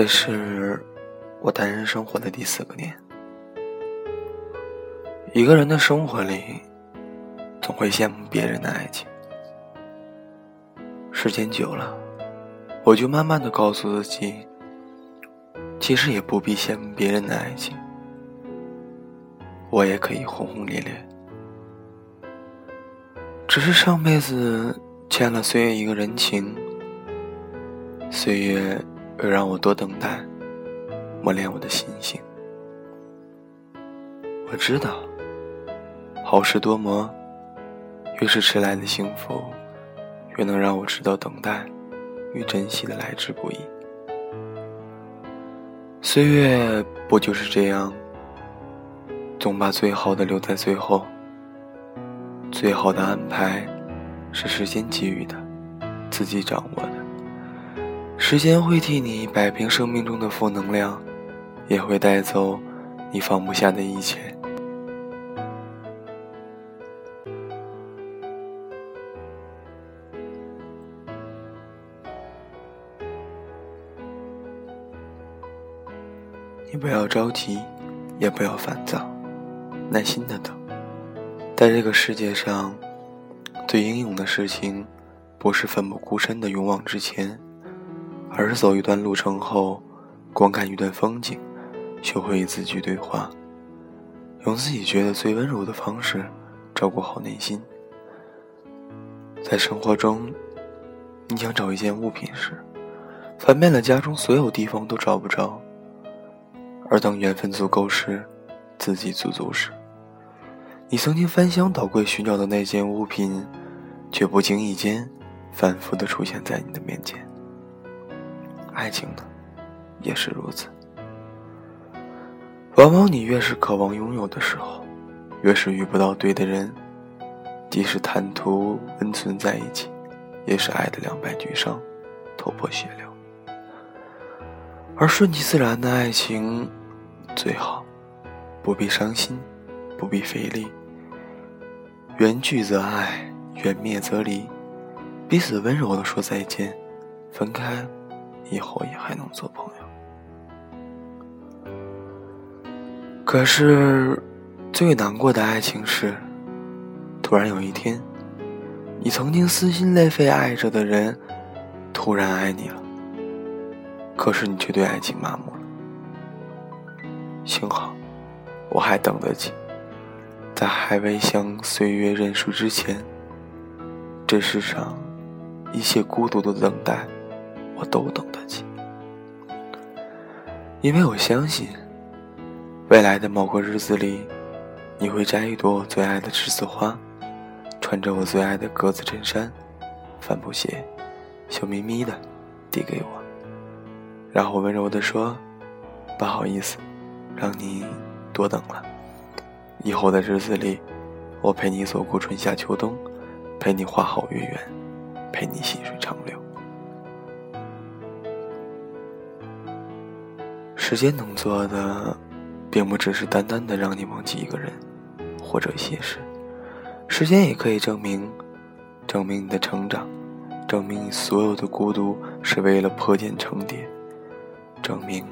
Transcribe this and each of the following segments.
这是我单身生活的第四个年。一个人的生活里，总会羡慕别人的爱情。时间久了，我就慢慢的告诉自己，其实也不必羡慕别人的爱情，我也可以轰轰烈烈。只是上辈子欠了岁月一个人情，岁月。又让我多等待，磨练我的心性。我知道，好事多磨，越是迟来的幸福，越能让我知道等待与珍惜的来之不易。岁月不就是这样，总把最好的留在最后。最好的安排，是时间给予的，自己掌握的。时间会替你摆平生命中的负能量，也会带走你放不下的一切。你不要着急，也不要烦躁，耐心的等。在这个世界上，最英勇的事情，不是奋不顾身的勇往直前。而是走一段路程后，观看一段风景，学会与自己对话，用自己觉得最温柔的方式照顾好内心。在生活中，你想找一件物品时，翻遍了家中所有地方都找不着；而当缘分足够时，自己足足时，你曾经翻箱倒柜寻找的那件物品，却不经意间反复的出现在你的面前。爱情呢，也是如此。往往你越是渴望拥有的时候，越是遇不到对的人。即使贪图温存在一起，也是爱的两败俱伤，头破血流。而顺其自然的爱情，最好不必伤心，不必费力。缘聚则爱，缘灭则离，彼此温柔的说再见，分开。以后也还能做朋友，可是最难过的爱情是，突然有一天，你曾经撕心裂肺爱着的人，突然爱你了，可是你却对爱情麻木了。幸好，我还等得起，在还未向岁月认输之前，这世上一切孤独的等待。我都等得起，因为我相信，未来的某个日子里，你会摘一朵我最爱的栀子花，穿着我最爱的格子衬衫、帆布鞋，笑眯眯的递给我，然后温柔的说：“不好意思，让你多等了。以后的日子里，我陪你走过春夏秋冬，陪你花好月圆，陪你细水长流。”时间能做的，并不只是单单的让你忘记一个人，或者一些事。时间也可以证明，证明你的成长，证明你所有的孤独是为了破茧成蝶，证明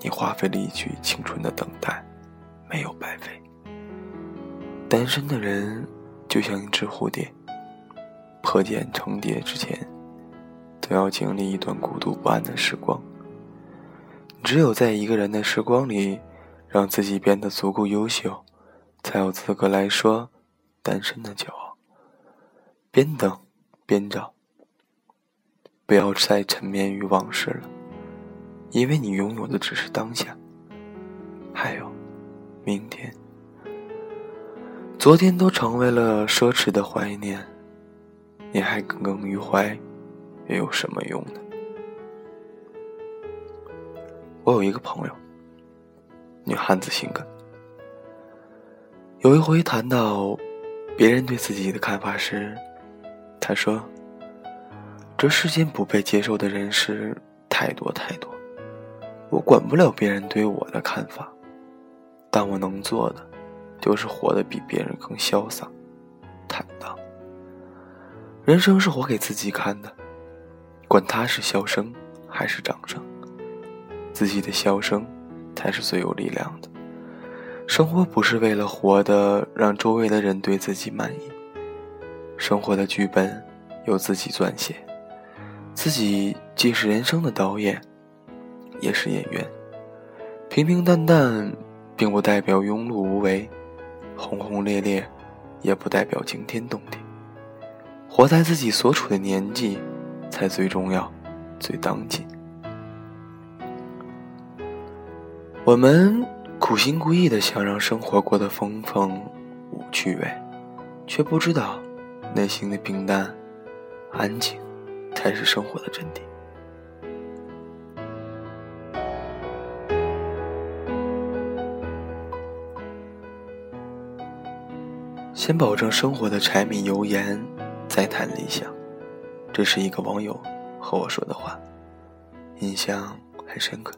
你花费了一曲青春的等待，没有白费。单身的人就像一只蝴蝶，破茧成蝶之前，都要经历一段孤独不安的时光。只有在一个人的时光里，让自己变得足够优秀，才有资格来说单身的骄傲。边等边找，不要再沉湎于往事了，因为你拥有的只是当下，还有明天。昨天都成为了奢侈的怀念，你还耿耿于怀，又有什么用呢？我有一个朋友，女汉子性格。有一回谈到别人对自己的看法时，他说：“这世间不被接受的人是太多太多，我管不了别人对我的看法，但我能做的就是活得比别人更潇洒、坦荡。人生是活给自己看的，管他是笑声还是掌声。”自己的笑声才是最有力量的。生活不是为了活的让周围的人对自己满意，生活的剧本由自己撰写，自己既是人生的导演，也是演员。平平淡淡，并不代表庸碌无为；轰轰烈烈，也不代表惊天动地。活在自己所处的年纪，才最重要，最当今。我们苦心孤诣的想让生活过得丰丰无趣味，却不知道内心的平淡、安静，才是生活的真谛。先保证生活的柴米油盐，再谈理想。这是一个网友和我说的话，印象很深刻。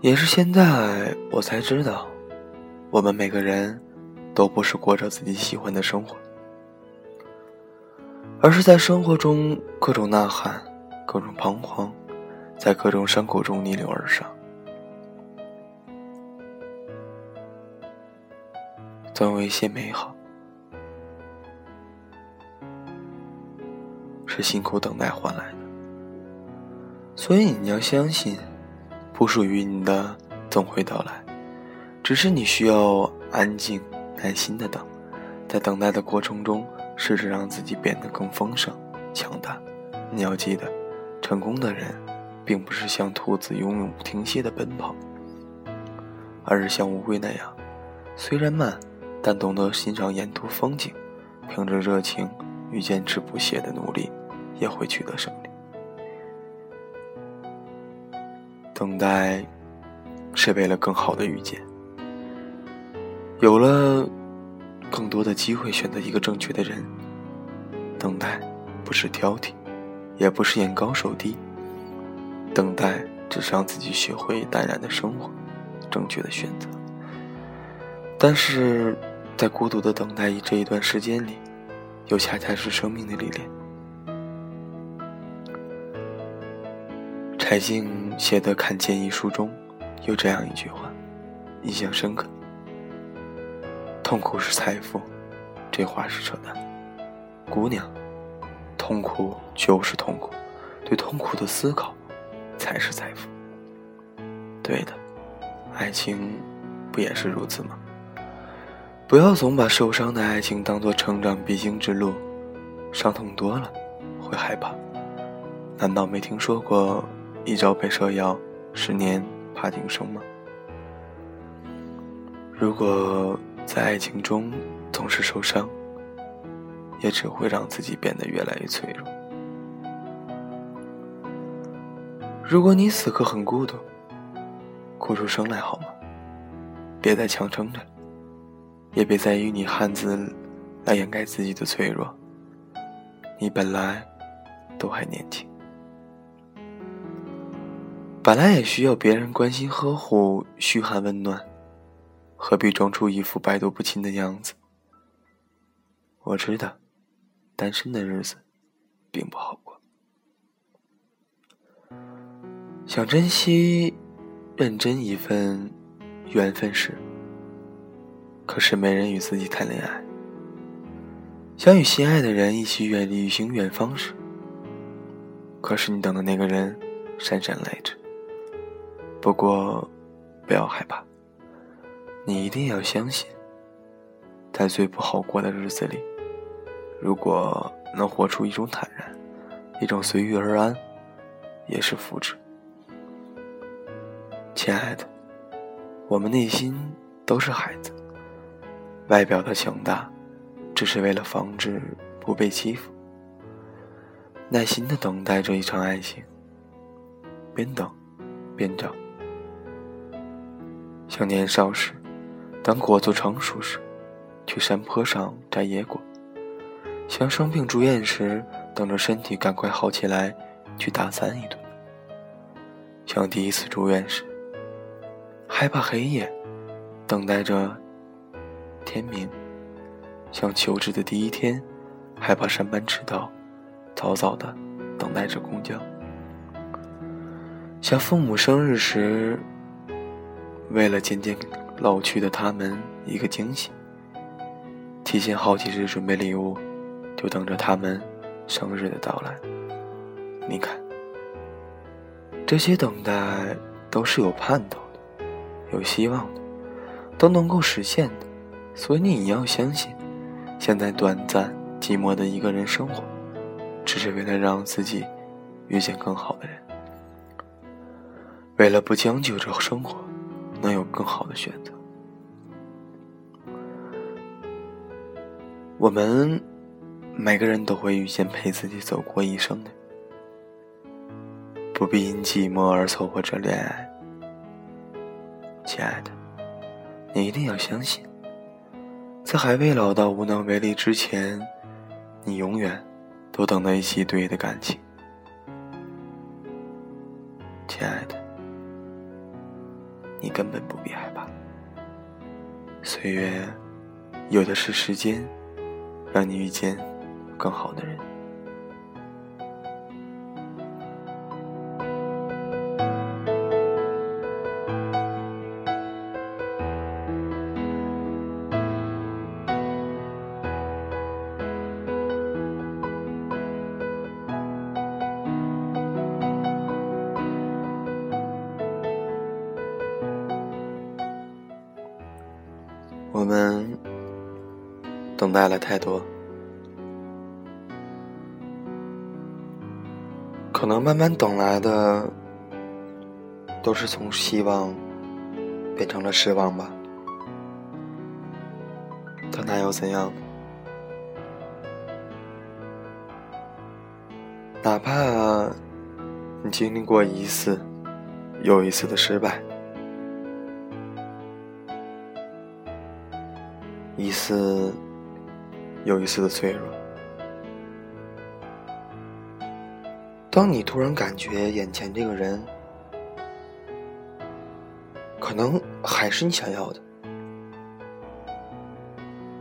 也是现在我才知道，我们每个人都不是过着自己喜欢的生活，而是在生活中各种呐喊，各种彷徨，在各种伤口中逆流而上。总有一些美好，是辛苦等待换来的。所以你要相信，不属于你的总会到来，只是你需要安静、耐心的等。在等待的过程中，试着让自己变得更丰盛、强大。你要记得，成功的人，并不是像兔子永永不停歇的奔跑，而是像乌龟那样，虽然慢。但懂得欣赏沿途风景，凭着热情与坚持不懈的努力，也会取得胜利。等待，是为了更好的遇见。有了更多的机会选择一个正确的人。等待，不是挑剔，也不是眼高手低。等待，只是让自己学会淡然的生活，正确的选择。但是在孤独的等待这一段时间里，又恰恰是生命的历练。柴静写的《看见》一书中，有这样一句话，印象深刻：“痛苦是财富。”这话是扯淡。姑娘，痛苦就是痛苦，对痛苦的思考，才是财富。对的，爱情不也是如此吗？不要总把受伤的爱情当作成长必经之路，伤痛多了会害怕。难道没听说过“一朝被蛇咬，十年怕井绳”吗？如果在爱情中总是受伤，也只会让自己变得越来越脆弱。如果你此刻很孤独，哭出声来好吗？别再强撑着。也别再用你汉字来掩盖自己的脆弱。你本来都还年轻，本来也需要别人关心呵护、嘘寒问暖，何必装出一副百毒不侵的样子？我知道，单身的日子并不好过。想珍惜、认真一份缘分时。可是没人与自己谈恋爱，想与心爱的人一起远旅行远方时，可是你等的那个人姗姗来迟。不过，不要害怕，你一定要相信，在最不好过的日子里，如果能活出一种坦然，一种随遇而安，也是福祉。亲爱的，我们内心都是孩子。外表的强大，只是为了防止不被欺负。耐心的等待着一场爱情，边等边找。像年少时，当果子成熟时，去山坡上摘野果；像生病住院时，等着身体赶快好起来，去大餐一顿；像第一次住院时，害怕黑夜，等待着。天明，像求职的第一天，害怕上班迟到，早早的等待着公交。像父母生日时，为了渐渐老去的他们一个惊喜，提前好几日准备礼物，就等着他们生日的到来。你看，这些等待都是有盼头的，有希望的，都能够实现的。所以你要相信，现在短暂寂寞的一个人生活，只是为了让自己遇见更好的人。为了不将就着生活，能有更好的选择。我们每个人都会遇见陪自己走过一生的，不必因寂寞而凑合着恋爱。亲爱的，你一定要相信，在还未老到无能为力之前，你永远都等得起对的感情。根本不必害怕，岁月有的是时间，让你遇见更好的人。我们等待了太多，可能慢慢等来的都是从希望变成了失望吧。但那又怎样？哪怕你经历过一次又一次的失败。一次又一次的脆弱。当你突然感觉眼前这个人，可能还是你想要的，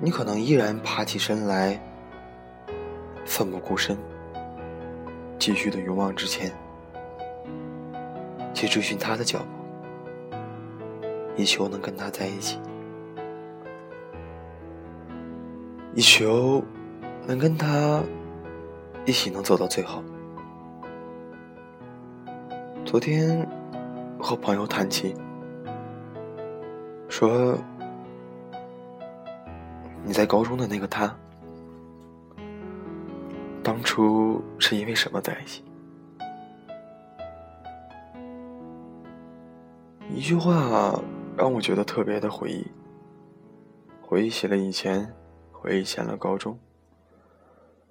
你可能依然爬起身来，奋不顾身，继续的勇往直前，去追寻他的脚步，以求能跟他在一起。以求能跟他一起能走到最后。昨天和朋友谈起，说你在高中的那个他，当初是因为什么在一起？一句话让我觉得特别的回忆，回忆起了以前。回忆起了高中。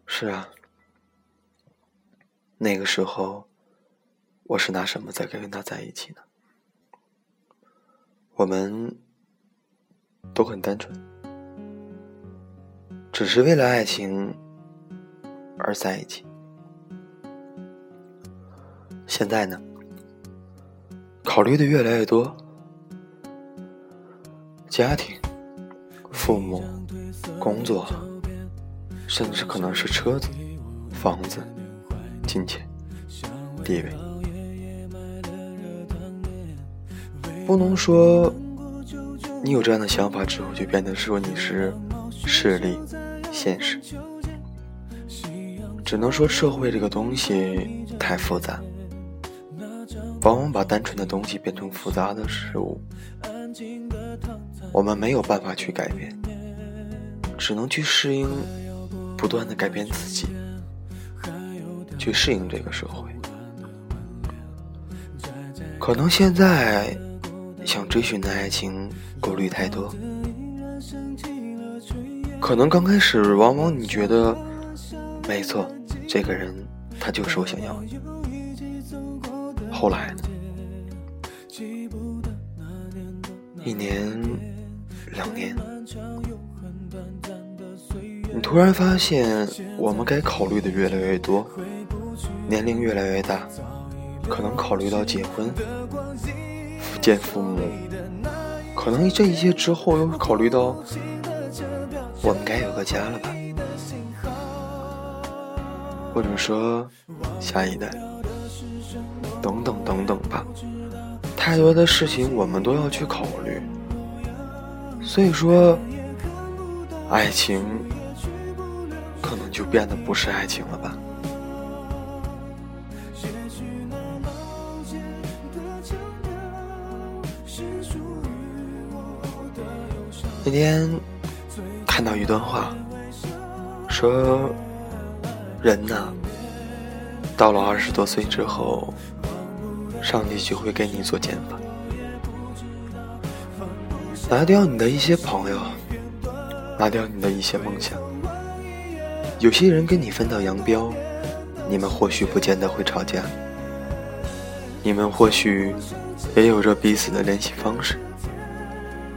是啊，那个时候，我是拿什么在跟他在一起呢？我们都很单纯，只是为了爱情而在一起。现在呢，考虑的越来越多，家庭。父母、工作，甚至可能是车子、房子、金钱、地位，不能说你有这样的想法之后就变得说你是势利、现实，只能说社会这个东西太复杂，往往把单纯的东西变成复杂的事物。我们没有办法去改变，只能去适应，不断的改变自己，去适应这个社会。可能现在想追寻的爱情顾虑太多，可能刚开始往往你觉得没错，这个人他就是我想要的，后来呢？一年。两年，你突然发现，我们该考虑的越来越多，年龄越来越大，可能考虑到结婚、见父母，可能这一切之后又考虑到，我们该有个家了吧，或者说下一代。等等等等吧，太多的事情我们都要去考虑。所以说，爱情可能就变得不是爱情了吧。那天看到一段话，说人呐，到了二十多岁之后，上帝就会给你做减法，拿掉你的一些朋友，拿掉你的一些梦想。有些人跟你分道扬镳，你们或许不见得会吵架，你们或许也有着彼此的联系方式。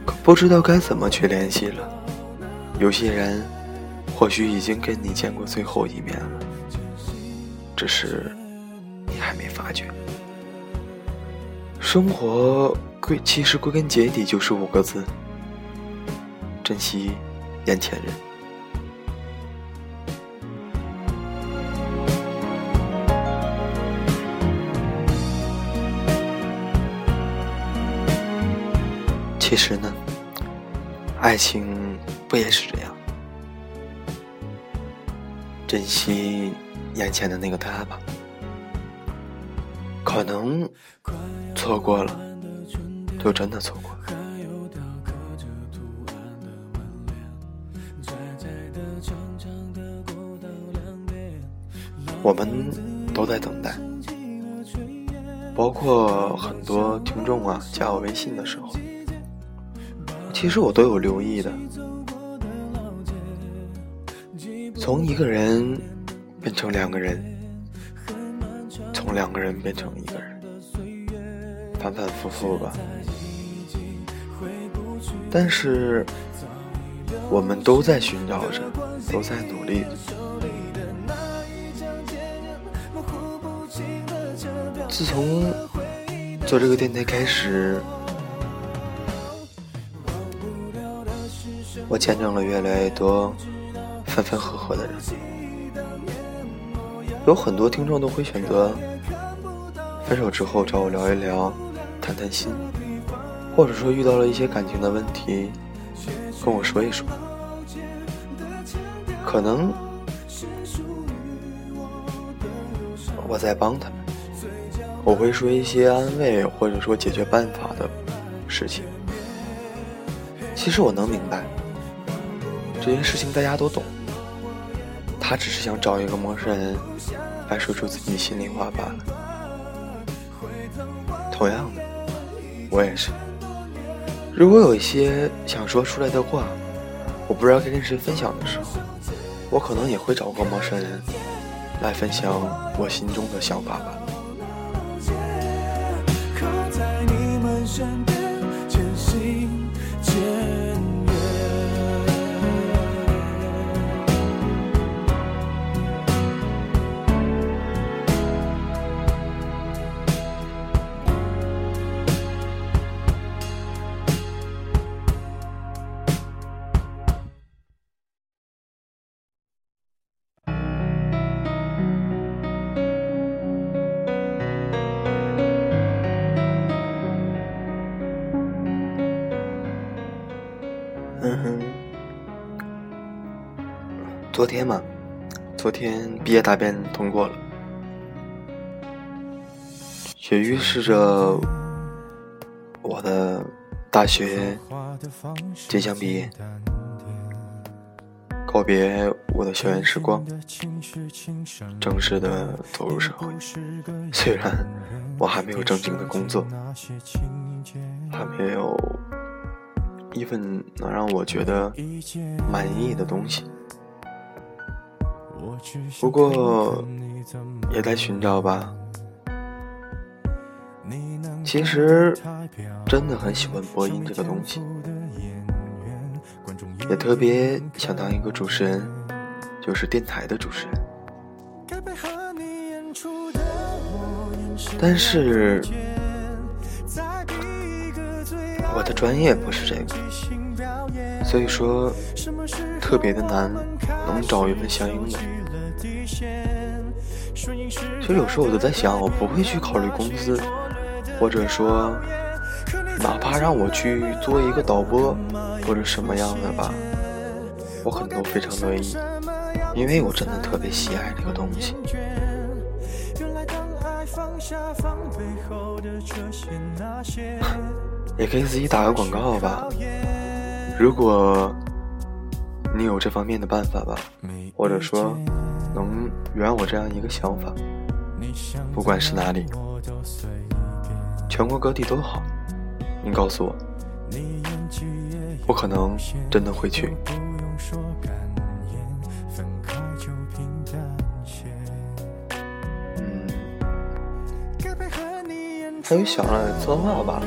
可不知道该怎么去联系了。有些人或许已经跟你见过最后一面了，只是你还没发觉。生活归其实归根结底就是五个字：珍惜眼前人。其实呢。爱情不也是这样？珍惜眼前的那个他吧，可能错过了，就真的错过了。我们都在等待，包括很多听众啊，加我微信的时候。其实我都有留意的，从一个人变成两个人，从两个人变成一个人，反反复复吧。但是我们都在寻找着，都在努力。自从做这个电台开始。见证了越来越多分分合合的人，有很多听众都会选择分手之后找我聊一聊，谈谈心，或者说遇到了一些感情的问题，跟我说一说。可能我在帮他们，我会说一些安慰或者说解决办法的事情。其实我能明白。这件事情大家都懂，他只是想找一个陌生人来说出自己心里话罢了。同样的，我也是。如果有一些想说出来的话，我不知道该跟谁分享的时候，我可能也会找个陌生人来分享我心中的想法吧。昨天嘛，昨天毕业答辩通过了，也预示着我的大学即将毕业，告别我的校园时光，正式的走入社会。虽然我还没有正经的工作，还没有。一份能让我觉得满意的东西，不过也在寻找吧。其实真的很喜欢播音这个东西，也特别想当一个主持人，就是电台的主持人。但是。我的专业不是这个，所以说特别的难，能找一份相应的。其实有时候我都在想，我不会去考虑工资，或者说，哪怕让我去做一个导播或者什么样的吧，我可能都非常乐意，因为我真的特别喜爱这个东西。也可以自己打个广告吧，如果你有这方面的办法吧，或者说能圆我这样一个想法，不管是哪里，全国各地都好，你告诉我，我可能真的会去。嗯还有想了策划吧，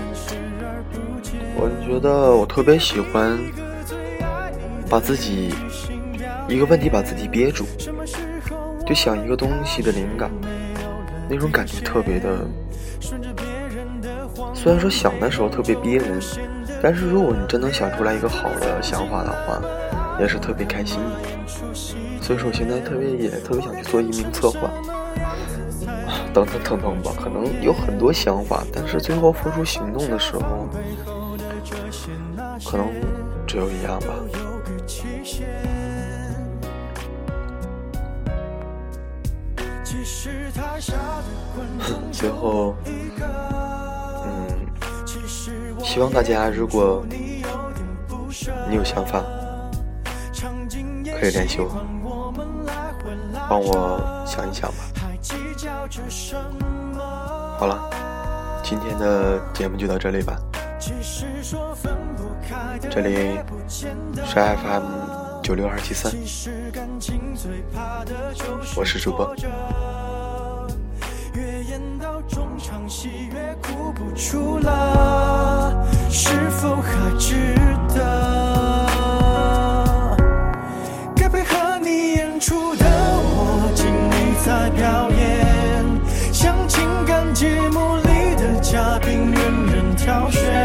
我觉得我特别喜欢把自己一个问题把自己憋住，就想一个东西的灵感，那种感觉特别的。虽然说想的时候特别憋人，但是如果你真能想出来一个好的想法的话，也是特别开心的。所以说，我现在特别也特别想去做一名策划。等等等等吧，可能有很多想法，但是最后付出行动的时候，可能只有一样吧。最后，嗯，希望大家如果你有想法，可以联系我，帮我想一想吧。好了，今天的节目就到这里吧。这里是 FM 九六二七三，我是主播。喜悦哭不出来是否还值得该配合你演出的我尽力在表演像情感节目里的嘉宾任人挑选